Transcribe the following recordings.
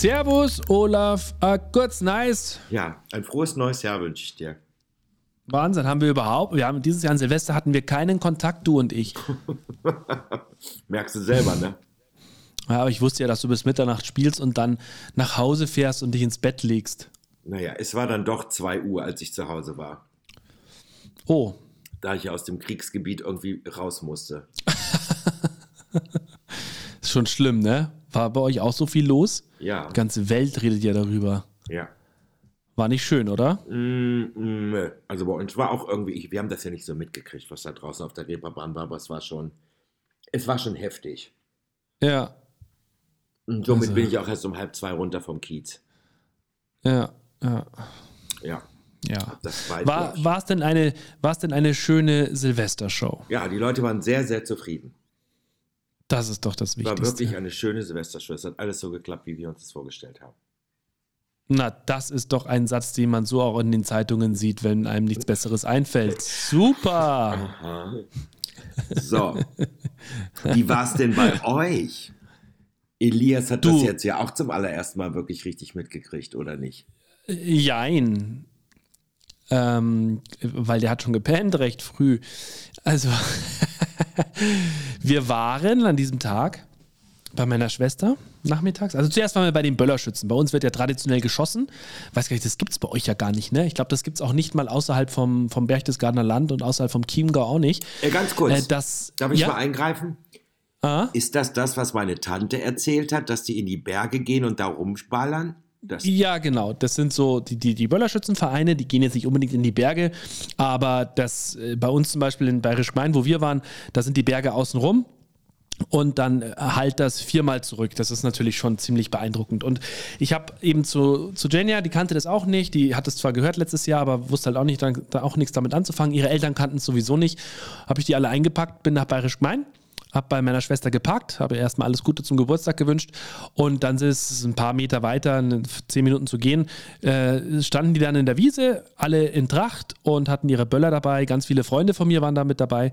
Servus, Olaf. Uh, kurz, nice. Ja, ein frohes neues Jahr wünsche ich dir. Wahnsinn, haben wir überhaupt? Wir haben dieses Jahr an Silvester hatten wir keinen Kontakt, du und ich. Merkst du selber, ne? Ja, aber ich wusste ja, dass du bis Mitternacht spielst und dann nach Hause fährst und dich ins Bett legst. Naja, es war dann doch 2 Uhr, als ich zu Hause war. Oh. Da ich aus dem Kriegsgebiet irgendwie raus musste. ist schon schlimm, ne? War bei euch auch so viel los? Ja. Die ganze Welt redet ja darüber. Ja. War nicht schön, oder? Mm, mm, also bei uns war auch irgendwie, ich, wir haben das ja nicht so mitgekriegt, was da draußen auf der Reeperbahn war, aber es war schon, es war schon heftig. Ja. Und somit also. bin ich auch erst um halb zwei runter vom Kiez. Ja, ja. Ja. Ja. war, war es denn eine, war es denn eine schöne Silvestershow? Ja, die Leute waren sehr, sehr zufrieden. Das ist doch das Wichtigste. War wirklich eine schöne Silvestershow. Es hat alles so geklappt, wie wir uns das vorgestellt haben. Na, das ist doch ein Satz, den man so auch in den Zeitungen sieht, wenn einem nichts Besseres einfällt. Super! Aha. So. Wie war es denn bei euch? Elias hat du, das jetzt ja auch zum allerersten Mal wirklich richtig mitgekriegt, oder nicht? Jein. Ähm, weil der hat schon gepennt recht früh. Also, wir waren an diesem Tag bei meiner Schwester nachmittags. Also zuerst waren wir bei den Böllerschützen. Bei uns wird ja traditionell geschossen. Weiß gar nicht, das gibt es bei euch ja gar nicht, ne? Ich glaube, das gibt es auch nicht mal außerhalb vom, vom Berchtesgadener Land und außerhalb vom Chiemgau auch nicht. Äh, ganz kurz. Äh, das, Darf ich ja? mal eingreifen? Ah? Ist das das, was meine Tante erzählt hat, dass die in die Berge gehen und da rumspallern? Das ja, genau. Das sind so die, die, die Böllerschützenvereine, die gehen jetzt nicht unbedingt in die Berge, aber das äh, bei uns zum Beispiel in Bayerisch Main, wo wir waren, da sind die Berge außenrum und dann äh, halt das viermal zurück. Das ist natürlich schon ziemlich beeindruckend. Und ich habe eben zu, zu Jenja, die kannte das auch nicht, die hat es zwar gehört letztes Jahr, aber wusste halt auch nicht, da auch nichts damit anzufangen. Ihre Eltern kannten es sowieso nicht. Habe ich die alle eingepackt, bin nach Bayerisch Gemein habe bei meiner Schwester geparkt, habe erstmal alles Gute zum Geburtstag gewünscht und dann ist es ein paar Meter weiter, zehn Minuten zu gehen, äh, standen die dann in der Wiese, alle in Tracht und hatten ihre Böller dabei. Ganz viele Freunde von mir waren da mit dabei.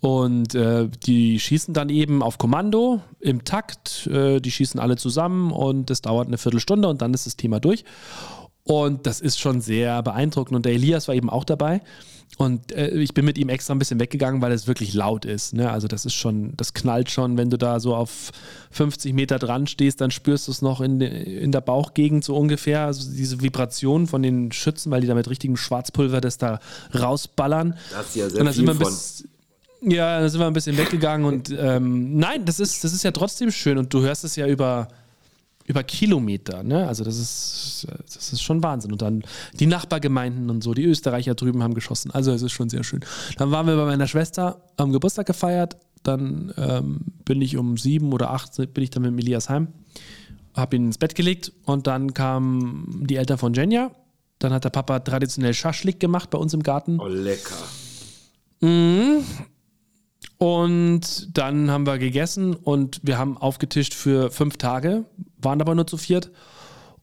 Und äh, die schießen dann eben auf Kommando im Takt. Äh, die schießen alle zusammen und das dauert eine Viertelstunde und dann ist das Thema durch. Und das ist schon sehr beeindruckend. Und der Elias war eben auch dabei. Und äh, ich bin mit ihm extra ein bisschen weggegangen, weil es wirklich laut ist. Ne? Also das ist schon, das knallt schon, wenn du da so auf 50 Meter dran stehst, dann spürst du es noch in, in der Bauchgegend so ungefähr. Also diese Vibration von den Schützen, weil die da mit richtigem Schwarzpulver das da rausballern. Das ist ja sehr viel von. Bis, ja, da sind wir ein bisschen weggegangen und ähm, nein, das ist, das ist ja trotzdem schön und du hörst es ja über über Kilometer. Ne? Also das ist, das ist schon Wahnsinn. Und dann die Nachbargemeinden und so, die Österreicher drüben haben geschossen. Also es ist schon sehr schön. Dann waren wir bei meiner Schwester am Geburtstag gefeiert. Dann ähm, bin ich um sieben oder acht bin ich dann mit Elias heim, habe ihn ins Bett gelegt und dann kamen die Eltern von Jenja. Dann hat der Papa traditionell Schaschlik gemacht bei uns im Garten. Oh, lecker. Mhm. Und dann haben wir gegessen und wir haben aufgetischt für fünf Tage, waren aber nur zu viert.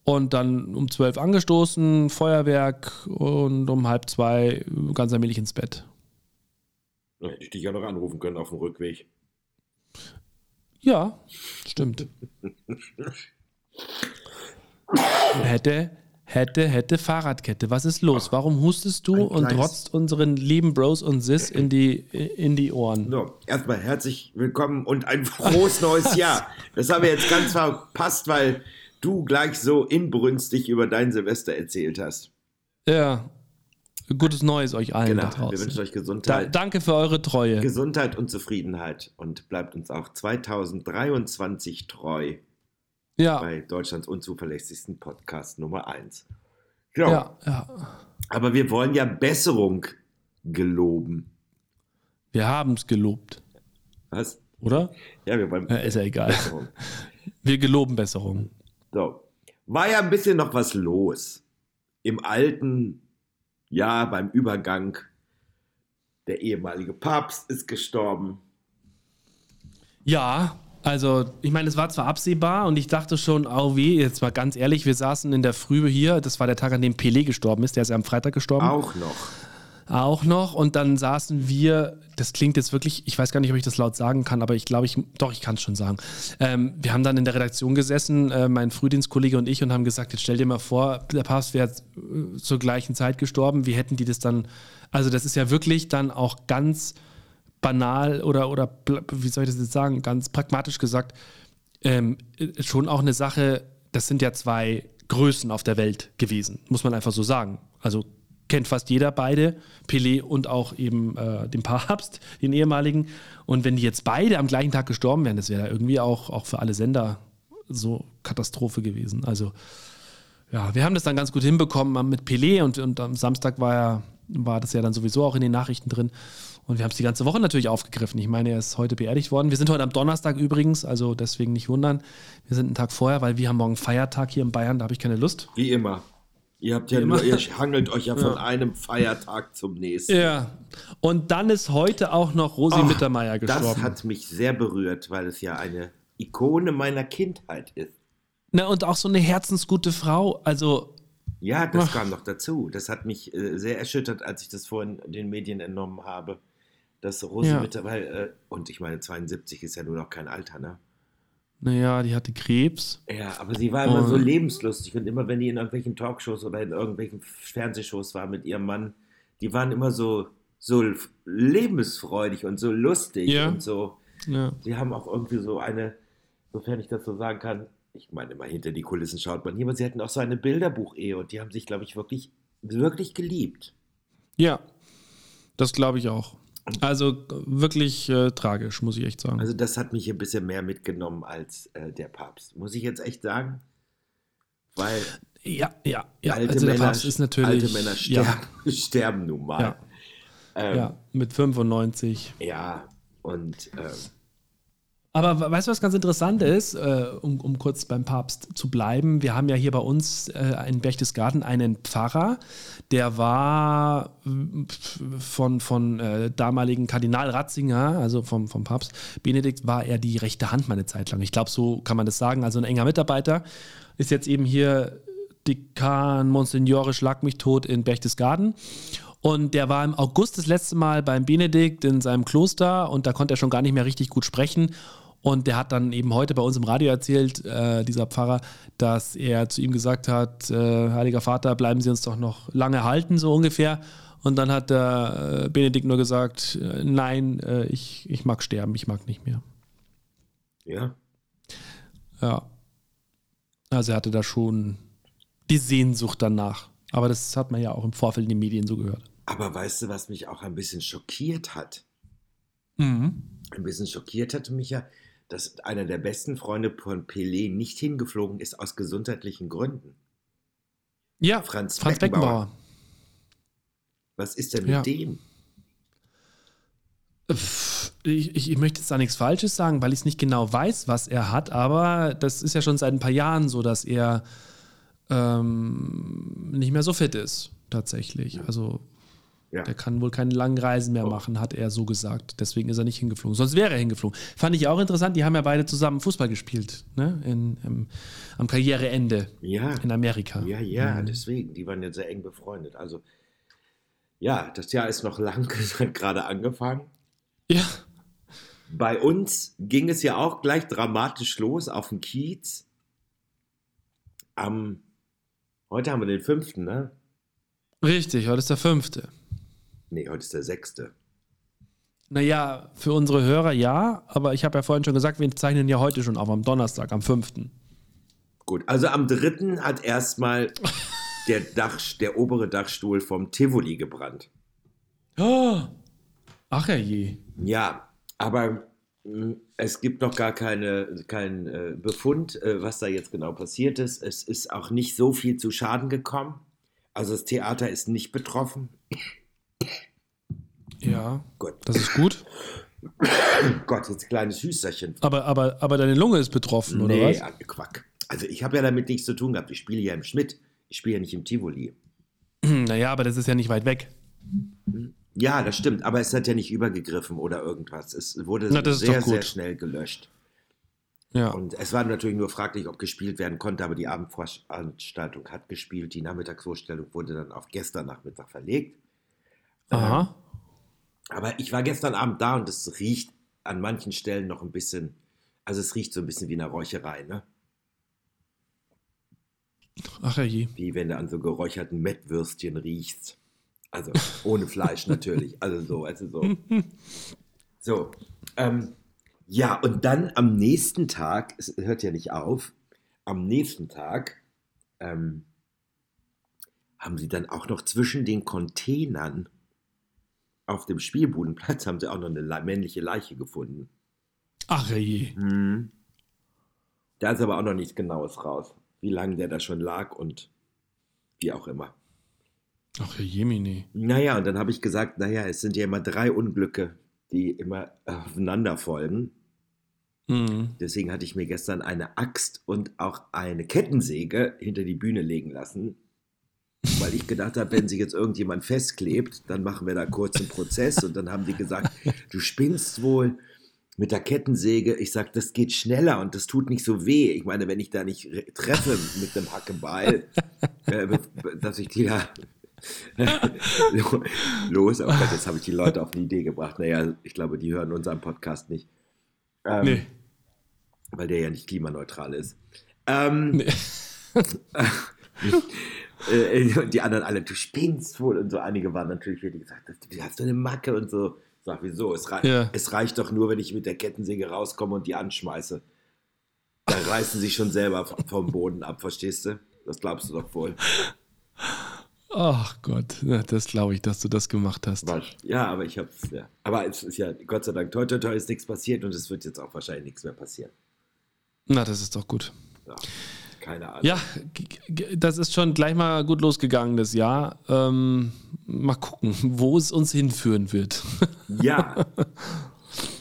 Und dann um zwölf angestoßen, Feuerwerk und um halb zwei ganz allmählich ins Bett. Da hätte ich dich ja noch anrufen können auf dem Rückweg. Ja, stimmt. hätte, Hätte, hätte Fahrradkette. Was ist los? Warum hustest du und trotzt unseren lieben Bros und Sis in die, in die Ohren? So, erstmal herzlich willkommen und ein frohes neues Jahr. Das haben wir jetzt ganz verpasst, weil du gleich so inbrünstig über dein Silvester erzählt hast. Ja. Gutes Neues euch allen genau, da draußen. Wir wünschen euch Gesundheit. Da, danke für eure Treue. Gesundheit und Zufriedenheit und bleibt uns auch 2023 treu. Ja. Bei Deutschlands unzuverlässigsten Podcast Nummer 1. Genau. Ja, ja. Aber wir wollen ja Besserung geloben. Wir haben es gelobt. Was? Oder? Ja, wir wollen. Ja, ist ja egal. Besserung. Wir geloben Besserung. So. War ja ein bisschen noch was los. Im alten Jahr beim Übergang. Der ehemalige Papst ist gestorben. Ja, also, ich meine, es war zwar absehbar und ich dachte schon, oh weh, jetzt mal ganz ehrlich, wir saßen in der Früh hier, das war der Tag, an dem Pelé gestorben ist, der ist ja am Freitag gestorben. Auch noch. auch noch. Und dann saßen wir, das klingt jetzt wirklich, ich weiß gar nicht, ob ich das laut sagen kann, aber ich glaube, ich, doch, ich kann es schon sagen. Ähm, wir haben dann in der Redaktion gesessen, äh, mein Frühdienstkollege und ich, und haben gesagt, jetzt stell dir mal vor, der Papst wäre äh, zur gleichen Zeit gestorben. Wie hätten die das dann, also das ist ja wirklich dann auch ganz banal oder, oder wie soll ich das jetzt sagen, ganz pragmatisch gesagt, ähm, schon auch eine Sache, das sind ja zwei Größen auf der Welt gewesen, muss man einfach so sagen. Also kennt fast jeder beide, Pelé und auch eben äh, den Papst, den ehemaligen. Und wenn die jetzt beide am gleichen Tag gestorben wären, das wäre irgendwie auch, auch für alle Sender so Katastrophe gewesen. Also ja, wir haben das dann ganz gut hinbekommen mit Pelé und, und am Samstag war, ja, war das ja dann sowieso auch in den Nachrichten drin. Und wir haben es die ganze Woche natürlich aufgegriffen. Ich meine, er ist heute beerdigt worden. Wir sind heute am Donnerstag übrigens, also deswegen nicht wundern. Wir sind einen Tag vorher, weil wir haben morgen Feiertag hier in Bayern, da habe ich keine Lust. Wie immer. Ihr habt ja nur, ihr hangelt euch ja von ja. einem Feiertag zum nächsten. Ja. Und dann ist heute auch noch Rosi Och, Mittermeier gestorben. Das hat mich sehr berührt, weil es ja eine Ikone meiner Kindheit ist. Na, und auch so eine herzensgute Frau. Also. Ja, das ach. kam noch dazu. Das hat mich äh, sehr erschüttert, als ich das vorhin den Medien entnommen habe. Dass Rosi ja. Mittermeier, äh, und ich meine, 72 ist ja nur noch kein Alter, ne? Naja, die hatte Krebs. Ja, aber sie war immer und so lebenslustig und immer, wenn die in irgendwelchen Talkshows oder in irgendwelchen Fernsehshows war mit ihrem Mann, die waren immer so, so lebensfreudig und so lustig ja. und so. Ja. Sie haben auch irgendwie so eine, sofern ich das so sagen kann, ich meine immer hinter die Kulissen schaut man hier, aber sie hatten auch so eine Bilderbuch-Ehe und die haben sich, glaube ich, wirklich, wirklich geliebt. Ja, das glaube ich auch. Also wirklich äh, tragisch, muss ich echt sagen. Also das hat mich ein bisschen mehr mitgenommen als äh, der Papst, muss ich jetzt echt sagen. Weil ja, ja, ja. Alte, also Männer, ist natürlich, alte Männer sterben, ja. sterben nun mal. Ja. Ähm, ja, mit 95. Ja, und ähm, aber weißt du, was ganz interessant ist, äh, um, um, kurz beim Papst zu bleiben? Wir haben ja hier bei uns äh, in Berchtesgaden einen Pfarrer, der war äh, von, von äh, damaligen Kardinal Ratzinger, also vom, vom Papst Benedikt, war er die rechte Hand meine Zeit lang. Ich glaube, so kann man das sagen. Also ein enger Mitarbeiter. Ist jetzt eben hier Dekan Monsignore Schlag mich tot in Berchtesgaden. Und der war im August das letzte Mal beim Benedikt in seinem Kloster und da konnte er schon gar nicht mehr richtig gut sprechen. Und der hat dann eben heute bei uns im Radio erzählt, äh, dieser Pfarrer, dass er zu ihm gesagt hat, äh, Heiliger Vater, bleiben Sie uns doch noch lange halten, so ungefähr. Und dann hat der äh, Benedikt nur gesagt, äh, nein, äh, ich, ich mag sterben, ich mag nicht mehr. Ja. Ja. Also er hatte da schon die Sehnsucht danach. Aber das hat man ja auch im Vorfeld in den Medien so gehört. Aber weißt du, was mich auch ein bisschen schockiert hat? Mhm. Ein bisschen schockiert hatte mich ja, dass einer der besten Freunde von Pelé nicht hingeflogen ist aus gesundheitlichen Gründen. Ja, Franz, Franz Beckenbauer. Beckenbauer. Was ist denn mit ja. dem? Ich, ich, ich, möchte jetzt da nichts Falsches sagen, weil ich es nicht genau weiß, was er hat, aber das ist ja schon seit ein paar Jahren so, dass er ähm, nicht mehr so fit ist, tatsächlich. Also ja. Der kann wohl keine langen Reisen mehr oh. machen, hat er so gesagt. Deswegen ist er nicht hingeflogen. Sonst wäre er hingeflogen. Fand ich auch interessant. Die haben ja beide zusammen Fußball gespielt, ne? In, im, am Karriereende ja. in Amerika. Ja, ja, mhm. deswegen. Die waren ja sehr eng befreundet. Also, ja, das Jahr ist noch lang, hat gerade angefangen. Ja. Bei uns ging es ja auch gleich dramatisch los auf dem Kiez. Am, heute haben wir den fünften, ne? Richtig, heute ist der fünfte. Nee, heute ist der sechste. Naja, für unsere Hörer ja, aber ich habe ja vorhin schon gesagt, wir zeichnen ja heute schon auf, am Donnerstag, am 5. Gut, also am 3. hat erstmal der, Dach, der obere Dachstuhl vom Tivoli gebrannt. Oh. Ach je. Ja, aber hm, es gibt noch gar keine, keinen äh, Befund, äh, was da jetzt genau passiert ist. Es ist auch nicht so viel zu Schaden gekommen. Also das Theater ist nicht betroffen. Ja, gut. Das ist gut. Gott, jetzt ein kleines Hüsterchen. Aber, aber, aber deine Lunge ist betroffen, oder nee, was? Quack. Also ich habe ja damit nichts zu tun gehabt. Ich spiele ja im Schmidt. Ich spiele ja nicht im Tivoli. Naja, aber das ist ja nicht weit weg. Ja, das stimmt. Aber es hat ja nicht übergegriffen oder irgendwas. Es wurde Na, sehr, sehr schnell gelöscht. Ja. Und es war natürlich nur fraglich, ob gespielt werden konnte, aber die Abendveranstaltung hat gespielt. Die Nachmittagsvorstellung wurde dann auf gestern Nachmittag verlegt. Aha. Aber ich war gestern Abend da und es riecht an manchen Stellen noch ein bisschen, also es riecht so ein bisschen wie eine Räucherei, ne? Ach je. Wie wenn du an so geräucherten Mettwürstchen riechst. Also ohne Fleisch natürlich. Also so, also so. So. Ähm, ja, und dann am nächsten Tag, es hört ja nicht auf, am nächsten Tag ähm, haben sie dann auch noch zwischen den Containern auf dem Spielbudenplatz haben sie auch noch eine männliche Leiche gefunden. Ach je. Mhm. Da ist aber auch noch nichts Genaues raus, wie lange der da schon lag und wie auch immer. Ach Jemini. Naja, und dann habe ich gesagt, naja, es sind ja immer drei Unglücke, die immer aufeinander folgen. Mhm. Deswegen hatte ich mir gestern eine Axt und auch eine Kettensäge hinter die Bühne legen lassen, weil ich gedacht habe, wenn sich jetzt irgendjemand festklebt, dann machen wir da kurz einen Prozess. Und dann haben die gesagt, du spinnst wohl mit der Kettensäge. Ich sage, das geht schneller und das tut nicht so weh. Ich meine, wenn ich da nicht treffe mit dem Hackebeil, äh, dass ich die da los. Aber oh jetzt habe ich die Leute auf eine Idee gebracht. Naja, ich glaube, die hören unseren Podcast nicht. Ähm, nee. Weil der ja nicht klimaneutral ist. Ähm, nee. Äh, die anderen alle, du spinnst wohl und so. Einige waren natürlich wieder gesagt, du hast so eine Macke und so. Sag, wieso? Es, rei ja. es reicht doch nur, wenn ich mit der Kettensäge rauskomme und die anschmeiße. Dann reißen sie schon selber vom Boden ab, verstehst du? Das glaubst du doch wohl. Ach Gott, das glaube ich, dass du das gemacht hast. Ja, aber ich habe es, ja. Aber es ist ja, Gott sei Dank, toi, toi, toi, ist nichts passiert und es wird jetzt auch wahrscheinlich nichts mehr passieren. Na, das ist doch gut. Ja keine Ahnung. Ja, das ist schon gleich mal gut losgegangen, das Jahr. Ähm, mal gucken, wo es uns hinführen wird. Ja.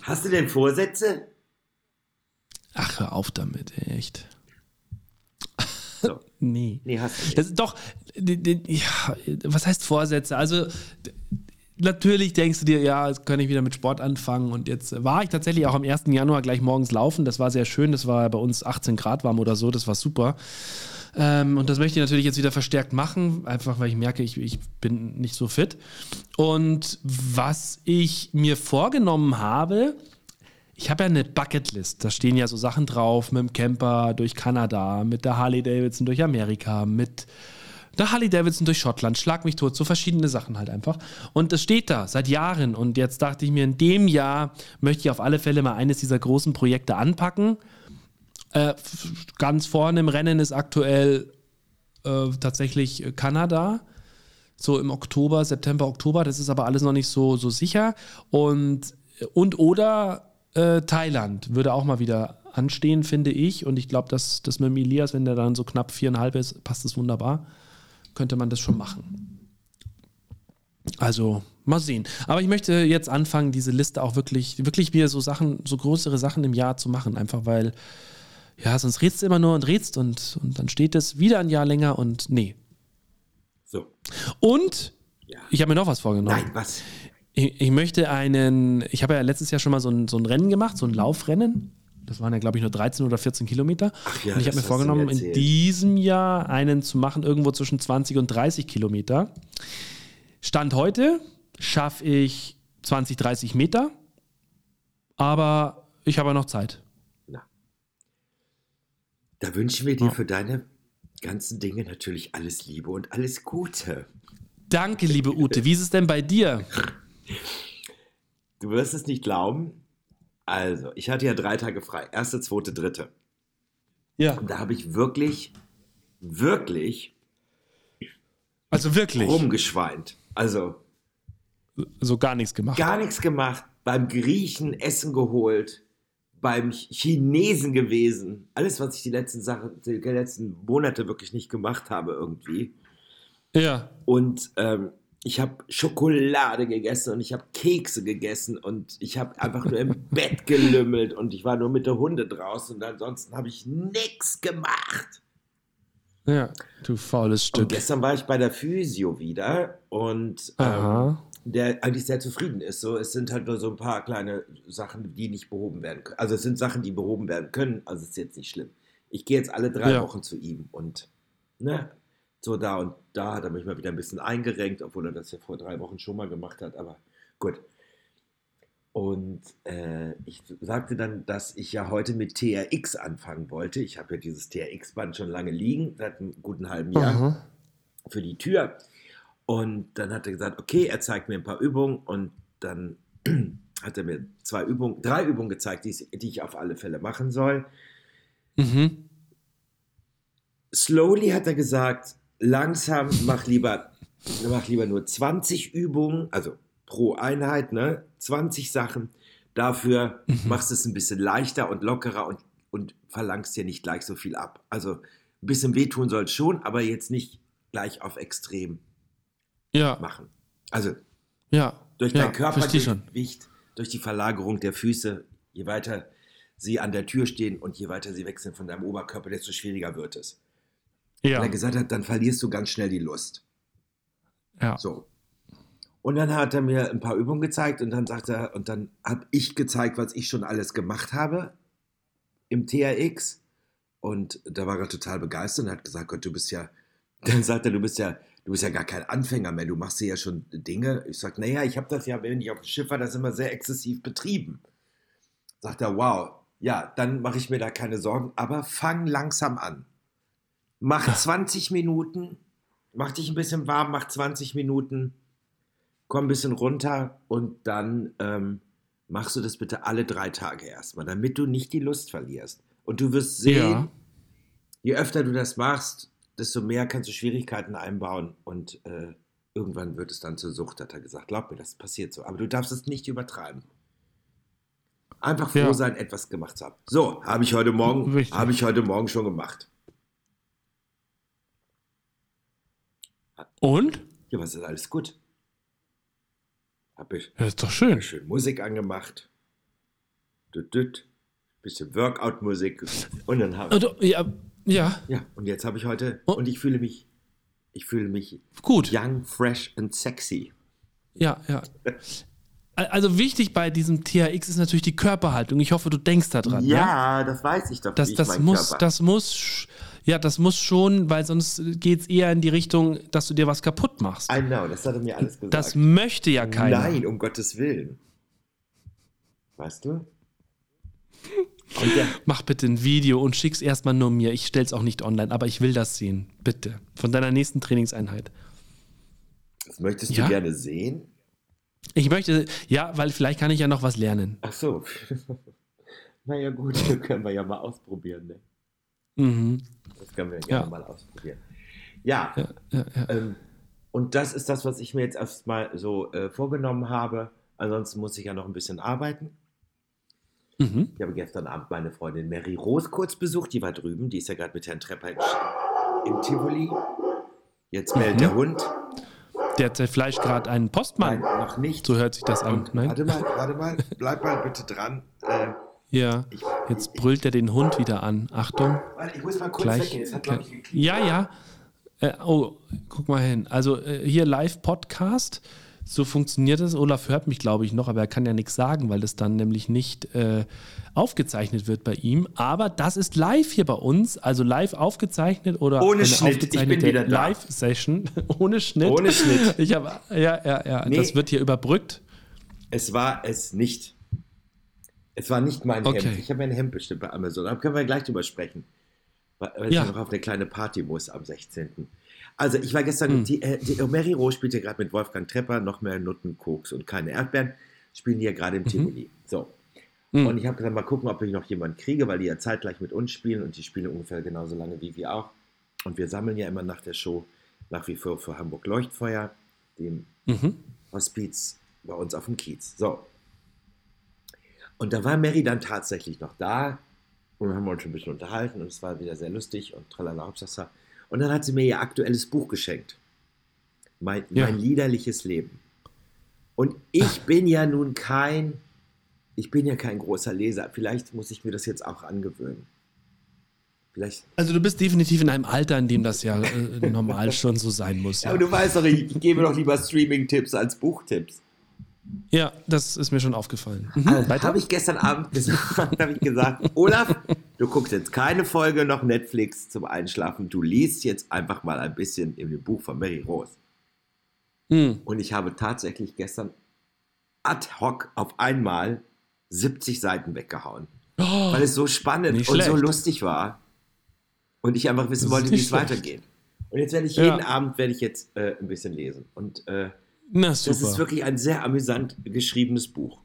Hast du denn Vorsätze? Ach, hör auf damit, echt. So. nee. Nee, hast du nicht. Das doch, ja, was heißt Vorsätze? Also, natürlich denkst du dir, ja, jetzt kann ich wieder mit Sport anfangen. Und jetzt war ich tatsächlich auch am 1. Januar gleich morgens laufen. Das war sehr schön. Das war bei uns 18 Grad warm oder so. Das war super. Ähm, und das möchte ich natürlich jetzt wieder verstärkt machen, einfach weil ich merke, ich, ich bin nicht so fit. Und was ich mir vorgenommen habe, ich habe ja eine Bucketlist. Da stehen ja so Sachen drauf mit dem Camper durch Kanada, mit der Harley Davidson durch Amerika, mit der Harley Davidson durch Schottland, schlag mich tot, so verschiedene Sachen halt einfach. Und das steht da seit Jahren. Und jetzt dachte ich mir, in dem Jahr möchte ich auf alle Fälle mal eines dieser großen Projekte anpacken. Äh, ganz vorne im Rennen ist aktuell äh, tatsächlich Kanada. So im Oktober, September, Oktober. Das ist aber alles noch nicht so, so sicher. Und, und oder äh, Thailand würde auch mal wieder anstehen, finde ich. Und ich glaube, dass das mit dem Elias, wenn der dann so knapp viereinhalb ist, passt das wunderbar könnte man das schon machen. Also, mal sehen. Aber ich möchte jetzt anfangen, diese Liste auch wirklich, wirklich wieder so Sachen, so größere Sachen im Jahr zu machen. Einfach weil, ja, sonst redst du immer nur und redst und, und dann steht es wieder ein Jahr länger und nee. So. Und ja. ich habe mir noch was vorgenommen. Nein, was? Ich, ich möchte einen, ich habe ja letztes Jahr schon mal so ein, so ein Rennen gemacht, so ein Laufrennen. Das waren ja, glaube ich, nur 13 oder 14 Kilometer. Ja, und ich habe mir vorgenommen, in diesem Jahr einen zu machen, irgendwo zwischen 20 und 30 Kilometer. Stand heute schaffe ich 20, 30 Meter, aber ich habe ja noch Zeit. Na. Da wünschen wir dir ja. für deine ganzen Dinge natürlich alles Liebe und alles Gute. Danke, liebe Ute. Wie ist es denn bei dir? Du wirst es nicht glauben, also, ich hatte ja drei Tage frei. Erste, zweite, dritte. Ja. Und da habe ich wirklich, wirklich. Also wirklich. Rumgeschweint. Also. So gar nichts gemacht. Gar nichts gemacht. Beim Griechen Essen geholt. Beim Chinesen gewesen. Alles, was ich die letzten Sachen, die letzten Monate wirklich nicht gemacht habe, irgendwie. Ja. Und ähm, ich habe Schokolade gegessen und ich habe Kekse gegessen und ich habe einfach nur im Bett gelümmelt und ich war nur mit der Hunde draußen und ansonsten habe ich nichts gemacht. Ja, du faules Stück. Und gestern war ich bei der Physio wieder und ähm, der eigentlich sehr zufrieden ist. So, es sind halt nur so ein paar kleine Sachen, die nicht behoben werden können. Also es sind Sachen, die behoben werden können, also es ist jetzt nicht schlimm. Ich gehe jetzt alle drei ja. Wochen zu ihm und ne, so da und da hat er mich mal wieder ein bisschen eingerenkt, obwohl er das ja vor drei Wochen schon mal gemacht hat, aber gut. Und äh, ich sagte dann, dass ich ja heute mit TRX anfangen wollte. Ich habe ja dieses TRX-Band schon lange liegen, seit einem guten halben Jahr, mhm. für die Tür. Und dann hat er gesagt, okay, er zeigt mir ein paar Übungen und dann hat er mir zwei Übungen, drei Übungen gezeigt, die, die ich auf alle Fälle machen soll. Mhm. Slowly hat er gesagt, langsam mach lieber, mach lieber nur 20 Übungen, also pro Einheit, ne? 20 Sachen. Dafür mhm. machst du es ein bisschen leichter und lockerer und, und verlangst dir nicht gleich so viel ab. Also ein bisschen wehtun soll es schon, aber jetzt nicht gleich auf extrem ja. machen. Also ja. durch dein ja, Körpergewicht, durch die Verlagerung der Füße, je weiter sie an der Tür stehen und je weiter sie wechseln von deinem Oberkörper, desto schwieriger wird es. Ja. Und er gesagt hat, dann verlierst du ganz schnell die Lust. Ja. So. Und dann hat er mir ein paar Übungen gezeigt und dann sagt er, und dann habe ich gezeigt, was ich schon alles gemacht habe im TRX. Und da war er total begeistert und hat gesagt, Gott, du bist ja, dann sagt er, du bist ja, du bist ja gar kein Anfänger mehr, du machst ja schon Dinge. Ich sage, naja, ich habe das ja, wenn ich auf dem Schiff war, das immer sehr exzessiv betrieben. Sagt er, wow, ja, dann mache ich mir da keine Sorgen, aber fang langsam an. Mach 20 Minuten, mach dich ein bisschen warm, mach 20 Minuten komm ein bisschen runter und dann ähm, machst du das bitte alle drei Tage erstmal, damit du nicht die Lust verlierst. Und du wirst sehen, ja. je öfter du das machst, desto mehr kannst du Schwierigkeiten einbauen und äh, irgendwann wird es dann zur Sucht, hat er gesagt. Glaub mir, das passiert so. Aber du darfst es nicht übertreiben. Einfach froh ja. sein, etwas gemacht zu haben. So, habe ich heute Morgen, habe ich heute Morgen schon gemacht. Und? Ja, was ist alles gut? Habe ich. Das ist doch schön. Schön Musik angemacht. Düt, düt. Bisschen Workout-Musik. Und dann habe ich. Ja, ja. Ja, und jetzt habe ich heute. Oh. Und ich fühle mich. Ich fühle mich gut. Young, fresh and sexy. Ja, ja. Also wichtig bei diesem THX ist natürlich die Körperhaltung. Ich hoffe, du denkst daran. Ja, ne? das weiß ich doch. Das, das, muss, das muss ja, das muss schon, weil sonst geht es eher in die Richtung, dass du dir was kaputt machst. I know, das hat er mir alles gesagt. Das möchte ja keiner. Nein, um Gottes Willen. Weißt du? Mach bitte ein Video und schick's erstmal nur mir. Ich stell's auch nicht online, aber ich will das sehen. Bitte. Von deiner nächsten Trainingseinheit. Das möchtest du ja? gerne sehen? Ich möchte, ja, weil vielleicht kann ich ja noch was lernen. Ach so. naja, gut, können wir ja mal ausprobieren, ne? Mhm. Das können wir gerne ja. mal ausprobieren. Ja, ja, ja ähm, und das ist das, was ich mir jetzt erstmal so äh, vorgenommen habe. Ansonsten muss ich ja noch ein bisschen arbeiten. Mhm. Ich habe gestern Abend meine Freundin Mary Rose kurz besucht, die war drüben, die ist ja gerade mit Herrn Trepper im Tivoli. Jetzt meldet mhm. der Hund. Der zerfleischt gerade einen Postmann. Nein, noch nicht. So hört sich das an. Nein? Warte mal, warte mal, bleib mal bitte dran. Äh, ja, jetzt brüllt er den Hund wieder an. Achtung. Ich muss mal kurz Gleich, weggehen. Es hat, ich, geklickt. Ja, ja. Äh, oh, guck mal hin. Also äh, hier Live-Podcast. So funktioniert es. Olaf hört mich, glaube ich, noch, aber er kann ja nichts sagen, weil das dann nämlich nicht äh, aufgezeichnet wird bei ihm. Aber das ist live hier bei uns, also live aufgezeichnet oder ohne eine Schnitt. aufgezeichnete Live-Session. ohne Schnitt. Ohne Schnitt. Ich habe, ja, ja, ja. Nee, das wird hier überbrückt. Es war es nicht. Es war nicht mein okay. Hemd. Ich habe mir ein Hemd bestimmt bei Amazon. Da können wir gleich drüber sprechen. Weil ja. ich noch auf eine kleine Party muss am 16. Also ich war gestern, hm. die, äh, die, Mary Rose spielte gerade mit Wolfgang Trepper, noch mehr Nutten, Koks und keine Erdbeeren, spielen die ja gerade im mhm. Tivoli. So. Mhm. Und ich habe gesagt, mal gucken, ob ich noch jemanden kriege, weil die ja zeitgleich mit uns spielen und die spielen ungefähr genauso lange wie wir auch. Und wir sammeln ja immer nach der Show nach wie vor für Hamburg Leuchtfeuer, dem mhm. Hospiz bei uns auf dem Kiez. So, und da war Mary dann tatsächlich noch da und haben uns ein bisschen unterhalten und es war wieder sehr lustig und tralala, Hauptsache. Und dann hat sie mir ihr aktuelles Buch geschenkt. Mein, ja. mein liederliches Leben. Und ich bin ja nun kein, ich bin ja kein großer Leser. Vielleicht muss ich mir das jetzt auch angewöhnen. Vielleicht. Also du bist definitiv in einem Alter, in dem das ja äh, normal schon so sein muss. Ja. Aber du weißt doch, ich, ich gebe doch lieber Streaming-Tipps als Buchtipps. Ja, das ist mir schon aufgefallen. Mhm, also, habe ich gestern Abend gesagt, habe ich gesagt, Olaf, du guckst jetzt keine Folge noch Netflix zum Einschlafen, du liest jetzt einfach mal ein bisschen in dem Buch von Mary Rose. Mhm. Und ich habe tatsächlich gestern ad hoc auf einmal 70 Seiten weggehauen. Oh, weil es so spannend und so lustig war. Und ich einfach wissen wollte, wie es weitergeht. Und jetzt werde ich jeden ja. Abend werde ich jetzt äh, ein bisschen lesen. Und äh, Na, das ist wirklich ein sehr amüsant geschriebenes Buch.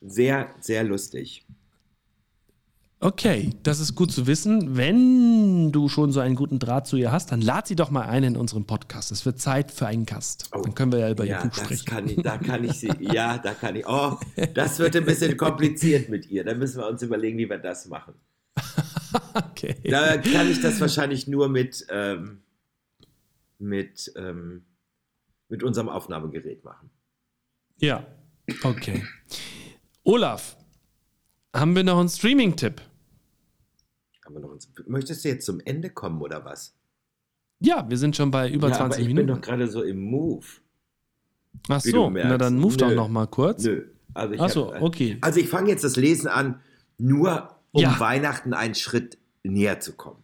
Sehr, sehr lustig. Okay, das ist gut zu wissen. Wenn du schon so einen guten Draht zu ihr hast, dann lad sie doch mal ein in unserem Podcast. Es wird Zeit für einen Gast. Oh, dann können wir ja über ja, ihr Buch sprechen. Kann ich, da kann ich sie, ja, da kann ich. Oh, das wird ein bisschen kompliziert mit ihr. Da müssen wir uns überlegen, wie wir das machen. okay. Da kann ich das wahrscheinlich nur mit, ähm, mit, ähm, mit unserem Aufnahmegerät machen. Ja, okay. Olaf, haben wir noch einen Streaming-Tipp? Möchtest du jetzt zum Ende kommen oder was? Ja, wir sind schon bei über ja, 20 aber ich Minuten. Ich bin doch gerade so im Move. Ach so, na dann move Nö. doch noch mal kurz. Nö. Also ich Ach so, hab, okay. Also ich fange jetzt das Lesen an, nur um ja. Weihnachten einen Schritt näher zu kommen.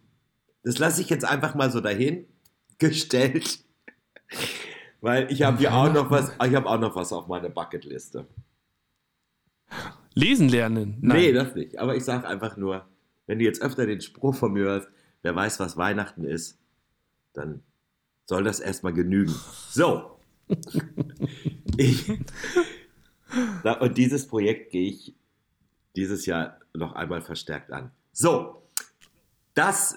Das lasse ich jetzt einfach mal so dahin gestellt, weil ich habe hier auch noch was, ich habe auch noch was auf meiner Bucketliste. Lesen lernen? Nein. Nee, das nicht. Aber ich sage einfach nur, wenn du jetzt öfter den Spruch von mir hörst, wer weiß, was Weihnachten ist, dann soll das erstmal genügen. So. ich, und dieses Projekt gehe ich dieses Jahr noch einmal verstärkt an. So. Das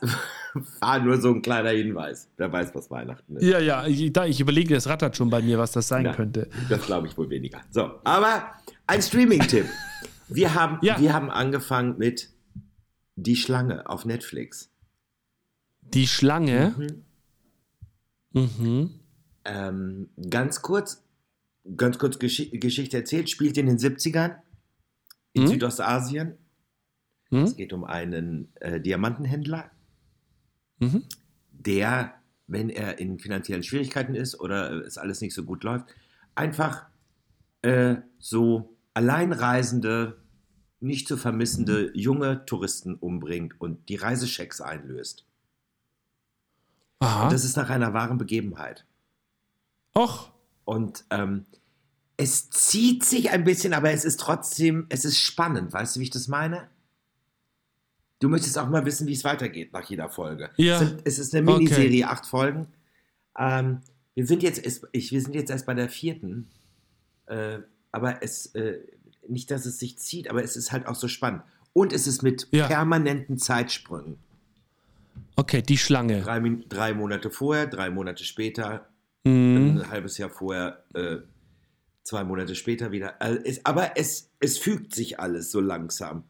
war nur so ein kleiner Hinweis. Wer weiß, was Weihnachten ist. Ja, ja, ich, ich überlege, das rattert schon bei mir, was das sein ja, könnte. Das glaube ich wohl weniger. So, aber ein Streaming-Tipp. Wir haben, ja. wir haben angefangen mit Die Schlange auf Netflix. Die Schlange? Mhm. Mhm. Ähm, ganz kurz, ganz kurz Gesch Geschichte erzählt, spielt in den 70ern in mhm. Südostasien. Mhm. Es geht um einen äh, Diamantenhändler, mhm. der, wenn er in finanziellen Schwierigkeiten ist oder es alles nicht so gut läuft, einfach äh, so alleinreisende, nicht zu vermissende junge Touristen umbringt und die Reisechecks einlöst. Aha. Und das ist nach einer wahren Begebenheit. Och. Und ähm, es zieht sich ein bisschen, aber es ist trotzdem, es ist spannend. Weißt du, wie ich das meine? Du möchtest auch mal wissen, wie es weitergeht nach jeder Folge. Ja. Es, sind, es ist eine Miniserie, okay. acht Folgen. Ähm, wir, sind jetzt, ich, wir sind jetzt erst bei der vierten. Äh, aber es, äh, nicht, dass es sich zieht, aber es ist halt auch so spannend. Und es ist mit ja. permanenten Zeitsprüngen. Okay, die Schlange. Drei, drei Monate vorher, drei Monate später, mhm. ein halbes Jahr vorher, äh, zwei Monate später wieder. Also es, aber es, es fügt sich alles so langsam.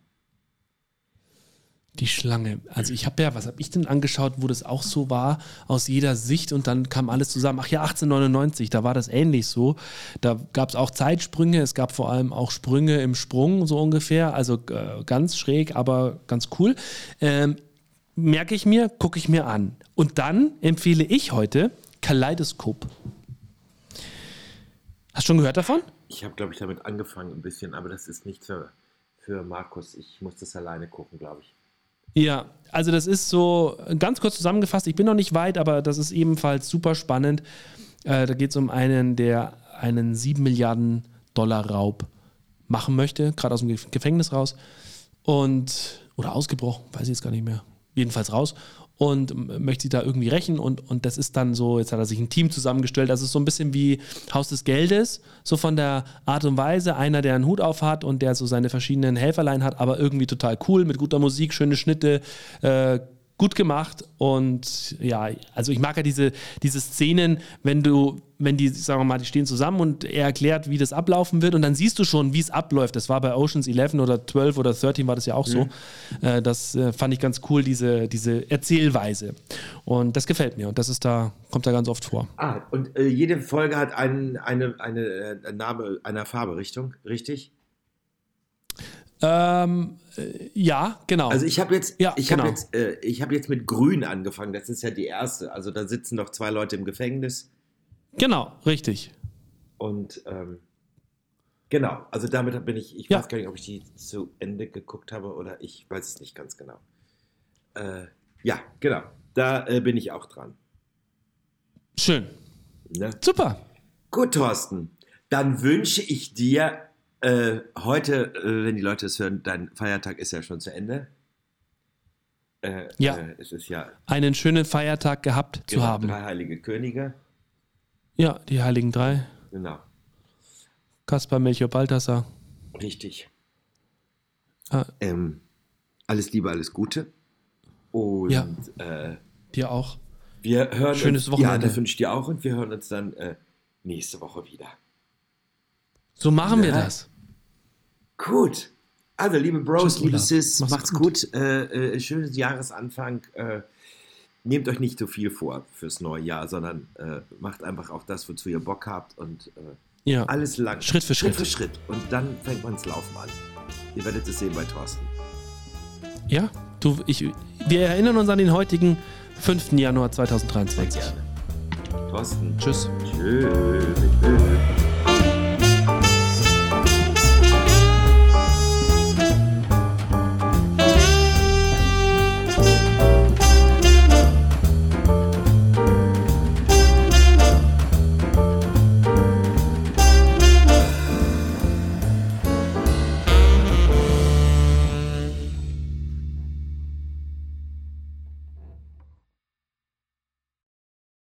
Die Schlange. Also ich habe ja, was habe ich denn angeschaut, wo das auch so war, aus jeder Sicht und dann kam alles zusammen. Ach ja, 1899, da war das ähnlich so. Da gab es auch Zeitsprünge, es gab vor allem auch Sprünge im Sprung, so ungefähr. Also äh, ganz schräg, aber ganz cool. Ähm, merke ich mir, gucke ich mir an. Und dann empfehle ich heute Kaleidoskop. Hast du schon gehört davon? Ich habe, glaube ich, damit angefangen ein bisschen, aber das ist nicht für, für Markus. Ich muss das alleine gucken, glaube ich. Ja, also das ist so ganz kurz zusammengefasst. Ich bin noch nicht weit, aber das ist ebenfalls super spannend. Äh, da geht es um einen, der einen 7 Milliarden Dollar Raub machen möchte, gerade aus dem Gefängnis raus. Und, oder ausgebrochen, weiß ich jetzt gar nicht mehr. Jedenfalls raus und möchte sie da irgendwie rächen und, und das ist dann so, jetzt hat er sich ein Team zusammengestellt, das ist so ein bisschen wie Haus des Geldes, so von der Art und Weise, einer, der einen Hut auf hat und der so seine verschiedenen Helferlein hat, aber irgendwie total cool, mit guter Musik, schöne Schnitte, äh, gut gemacht und ja, also ich mag ja diese, diese Szenen, wenn du, wenn die, sagen wir mal, die stehen zusammen und er erklärt, wie das ablaufen wird und dann siehst du schon, wie es abläuft. Das war bei Oceans 11 oder 12 oder 13 war das ja auch so. Mhm. Äh, das äh, fand ich ganz cool, diese, diese Erzählweise. Und das gefällt mir und das ist da, kommt da ganz oft vor. Ah, und äh, jede Folge hat einen, eine, eine, Name einer Farberichtung, richtig? Ähm, äh, ja, genau. Also ich habe jetzt, ja, ich genau. habe jetzt, äh, ich habe jetzt mit Grün angefangen. Das ist ja die erste. Also da sitzen noch zwei Leute im Gefängnis. Genau, richtig. Und ähm, genau, also damit bin ich, ich ja. weiß gar nicht, ob ich die zu Ende geguckt habe oder ich weiß es nicht ganz genau. äh, ja, genau. Da äh, bin ich auch dran. Schön. Ne? Super. Gut, Thorsten. Dann wünsche ich dir äh, heute, äh, wenn die Leute es hören, dein Feiertag ist ja schon zu Ende. Äh, ja. Äh, es ist ja. Einen schönen Feiertag gehabt genau, zu haben. Drei heilige Könige. Ja, die heiligen drei. Genau. Kaspar, Melchior, Balthasar. Richtig. Ah. Ähm, alles Liebe, alles Gute. Und ja. Äh, dir auch. Wir hören Schönes uns, Wochenende. Ja, das wünsche ich dir auch und wir hören uns dann äh, nächste Woche wieder. So machen ja. wir das. Gut. Also, liebe Bros, Tschüss, liebe Sis, macht's, macht's gut. gut. Äh, äh, schönes Jahresanfang. Äh, nehmt euch nicht so viel vor fürs neue Jahr, sondern äh, macht einfach auch das, wozu ihr Bock habt und äh, ja. alles lang. Schritt für Schritt. Schritt für Schritt. Und dann fängt man ins Laufen an. Ihr werdet es sehen bei Thorsten. Ja, du, ich, wir erinnern uns an den heutigen 5. Januar 2023. Sehr gerne. Thorsten. Tschüss. Tschüss.